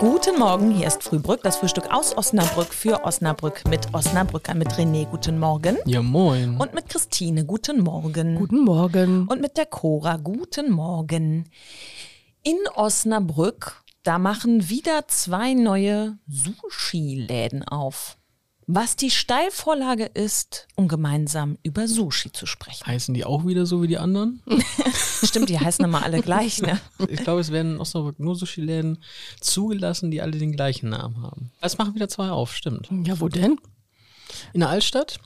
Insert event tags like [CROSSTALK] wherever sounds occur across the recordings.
Guten Morgen, hier ist Frühbrück, das Frühstück aus Osnabrück für Osnabrück mit Osnabrücker, mit René, guten Morgen. Ja, moin. Und mit Christine, guten Morgen. Guten Morgen. Und mit der Cora, guten Morgen. In Osnabrück, da machen wieder zwei neue Sushi-Läden auf. Was die Steilvorlage ist, um gemeinsam über Sushi zu sprechen. Heißen die auch wieder so wie die anderen? [LAUGHS] Stimmt, die heißen immer alle gleich, ne? [LAUGHS] Ich glaube, es werden in Osnabrück nur Sushi-Läden zugelassen, die alle den gleichen Namen haben. Es machen wieder zwei auf, stimmt. Ja, wo denn? In der Altstadt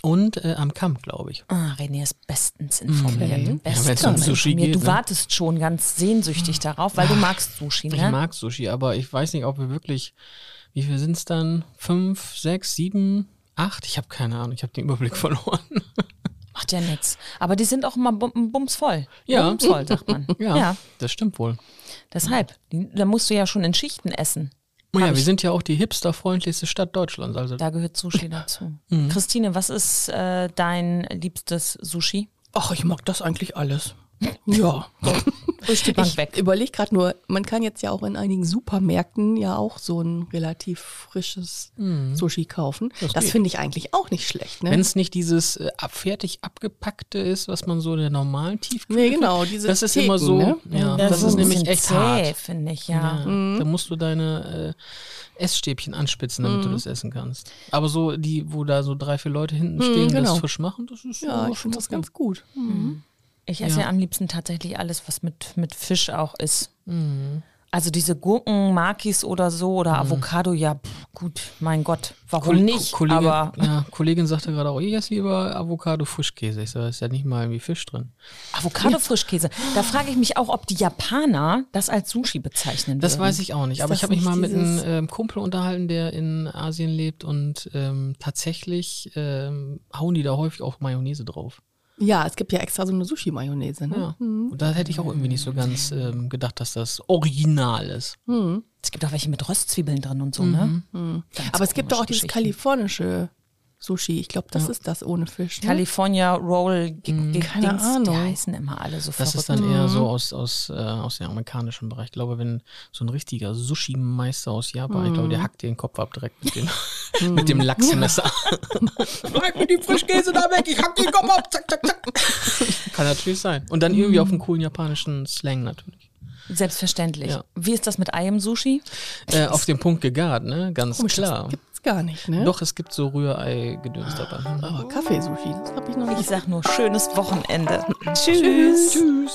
und äh, am Kamp, glaube ich. Ah, René ist bestens informiert. Okay. Bestens Ja, um Sushi informiert. geht, Du ne? wartest schon ganz sehnsüchtig darauf, weil du magst Sushi, Ich ne? mag Sushi, aber ich weiß nicht, ob wir wirklich, wie viel sind es dann? Fünf, sechs, sieben, acht? Ich habe keine Ahnung, ich habe den Überblick [LAUGHS] verloren. Macht ja nichts. Aber die sind auch immer bum bumsvoll. Ja. Bumsvoll, sagt man. [LAUGHS] Ja, ja. das stimmt wohl. Deshalb, die- da musst du ja schon in Schichten essen. Oh ja, wir sind ja auch die hipsterfreundlichste Stadt Deutschlands. Also Da gehört Sushi dazu. [LAUGHS] Mhm. Christine, was ist äh, dein liebstes Sushi? Ach, ich mag das eigentlich alles. Ja. Durch die Bank Ich weg. überlege gerade nur, man kann jetzt ja auch in einigen Supermärkten ja auch so ein relativ frisches Sushi kaufen. Das, geht. finde ich eigentlich auch nicht schlecht. Ne? Wenn es nicht dieses äh, fertig abgepackte ist, was man so in der normalen Tiefkühle Nee, genau, diese Das ist Theken, immer so, ne? ja, Ja, das so ist ein nämlich echt zäh, hart. finde ich, ja. Ja, Da musst du deine äh, Essstäbchen anspitzen, damit du das essen kannst. Aber so die, wo da so drei, vier Leute hinten stehen, und genau. das frisch machen, das ist ja, so ich finde das ganz gut. Mhm. Ich esse ja. Ja. am liebsten tatsächlich alles, was mit, mit Fisch auch ist. Mhm. Also diese Gurken, Makis oder so oder Avocado, ja, pff, gut, mein Gott, warum Kol- nicht? Kollegin, Aber [LAUGHS] ja, Kollegin sagte gerade auch, ich esse lieber Avocado Frischkäse. Ich sage, da ist ja nicht mal irgendwie Fisch drin. Avocado-Frischkäse, da frage ich mich auch, ob die Japaner das als Sushi bezeichnen Das würden. weiß ich auch nicht. Aber das ich habe mich mal mit einem ähm, Kumpel unterhalten, der in Asien lebt und ähm, tatsächlich ähm, hauen die da häufig auch Mayonnaise drauf. Ja, es gibt ja extra so eine Sushi-Mayonnaise. Ne? Ja. Und da hätte ich auch irgendwie nicht so ganz ähm, gedacht, dass das original ist. Es gibt auch welche mit Röstzwiebeln drin und so, ne? Mhm. Aber es gibt doch auch dieses kalifornische Sushi. Ich glaube, das ist das ohne Fisch. Ne? California Roll, G Keine Dings, Ahnung. die heißen immer alle so Das verrückt. ist dann eher so aus, aus, äh, aus dem amerikanischen Bereich. Ich glaube, wenn so ein richtiger Sushi-Meister aus Japan, ich glaube, der hackt dir den Kopf ab direkt mit dem, [LAUGHS] mit dem Lachsmesser. [LAUGHS] Bleib mir die Frischkäse da weg, ich hack den Kopf ab, zack, zack, zack. Kann natürlich sein. Und dann irgendwie auf einem coolen japanischen Slang natürlich. Selbstverständlich. Ja. Wie ist das mit am Sushi? Äh, auf den Punkt gegart, ne? Ganz Komisch, klar. das gibt's gar nicht, ne? Doch, es gibt so Rührei-Gedöns dabei. Aber Kaffeesushi, das habe ich noch Ich nicht. sag nur schönes Wochenende. Tschüss. Tschüss.